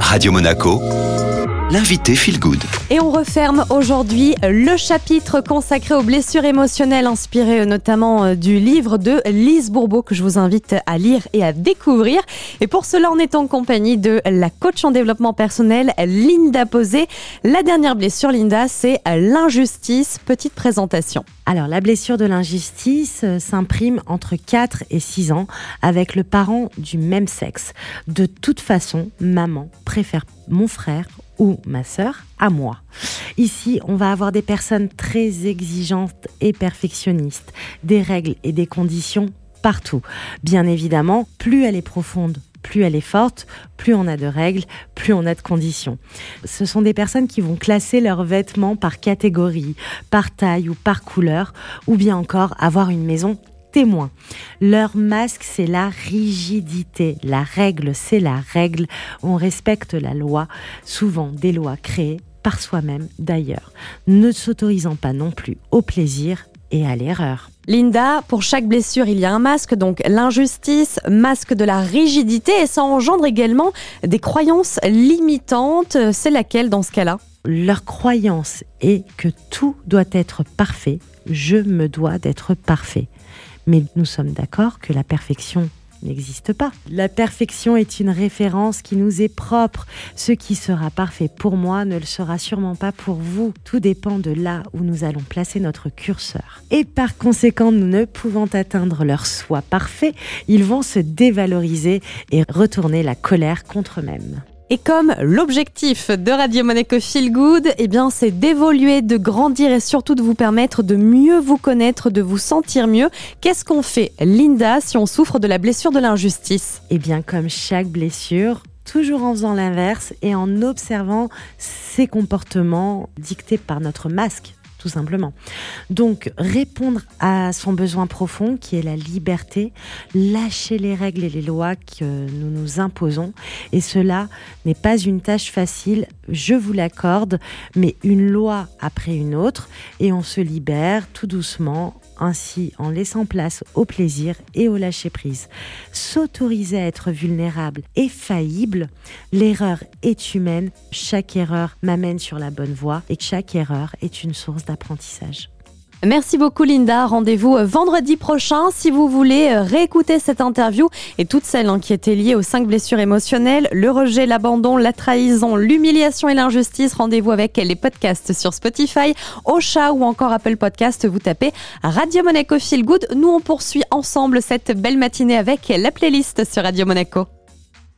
Radio Monaco, l'invité Feel Good. Et on referme aujourd'hui le chapitre consacré aux blessures émotionnelles inspiré notamment euh, du livre de Lise Bourbeau que je vous invite à lire et à découvrir. Et pour cela, on est en compagnie de la coach en développement personnel Linda Posé. La dernière blessure, Linda, c'est l'injustice. Petite présentation. Alors, la blessure de l'injustice euh, s'imprime entre 4 et 6 ans avec le parent du même sexe. De toute façon, maman préfère mon frère ou ma sœur à moi. Ici, on va avoir des personnes très exigeantes et perfectionnistes, des règles et des conditions partout. Bien évidemment, plus elle est profonde, plus elle est forte, plus on a de règles, plus on a de conditions. Ce sont des personnes qui vont classer leurs vêtements par catégorie, par taille ou par couleur, ou bien encore avoir une maison Leur masque, c'est la rigidité. La règle, c'est la règle. On respecte la loi, souvent des lois créées par soi-même d'ailleurs, ne s'autorisant pas non plus au plaisir et à l'erreur. Linda, pour chaque blessure, il y a un masque, donc l'injustice, masque de la rigidité, et ça engendre également des croyances limitantes. C'est laquelle dans ce cas-là? Leur croyance est que tout doit être parfait, je me dois d'être parfait. Mais nous sommes d'accord que la perfection n'existe pas. La perfection est une référence qui nous est propre. Ce qui sera parfait pour moi ne le sera sûrement pas pour vous. Tout dépend de là où nous allons placer notre curseur. Et par conséquent, ne pouvant atteindre leur soi parfait, ils vont se dévaloriser et retourner la colère contre eux-mêmes. Et comme l'objectif de Radio Monaco Feel Good, eh bien, c'est d'évoluer, de grandir et surtout de vous permettre de mieux vous connaître, de vous sentir mieux. Qu'est-ce qu'on fait, Linda, si on souffre de la blessure de l'injustice? Eh bien, comme chaque blessure, toujours en faisant l'inverse et en observant ces comportements dictés par notre masque tout simplement. Donc, répondre à son besoin profond qui est la liberté, lâcher les règles et les lois que nous nous imposons. Et cela n'est pas une tâche facile, je vous l'accorde, mais une loi après une autre et on se libère tout doucement ainsi en laissant place au plaisir et au lâcher-prise. S'autoriser à être vulnérable et faillible, l'erreur est humaine, chaque erreur m'amène sur la bonne voie et chaque erreur est une source d'apprentissage. Merci beaucoup Linda. Rendez-vous euh, vendredi prochain si vous voulez euh, réécouter cette interview et toutes celles hein, qui étaient liées aux cinq blessures émotionnelles, le rejet, l'abandon, la trahison, l'humiliation et l'injustice. Rendez-vous avec les podcasts sur Spotify, Ocha ou encore Apple Podcast. Vous tapez Radio Monaco Feel Good. Nous on poursuit ensemble cette belle matinée avec la playlist sur Radio Monaco.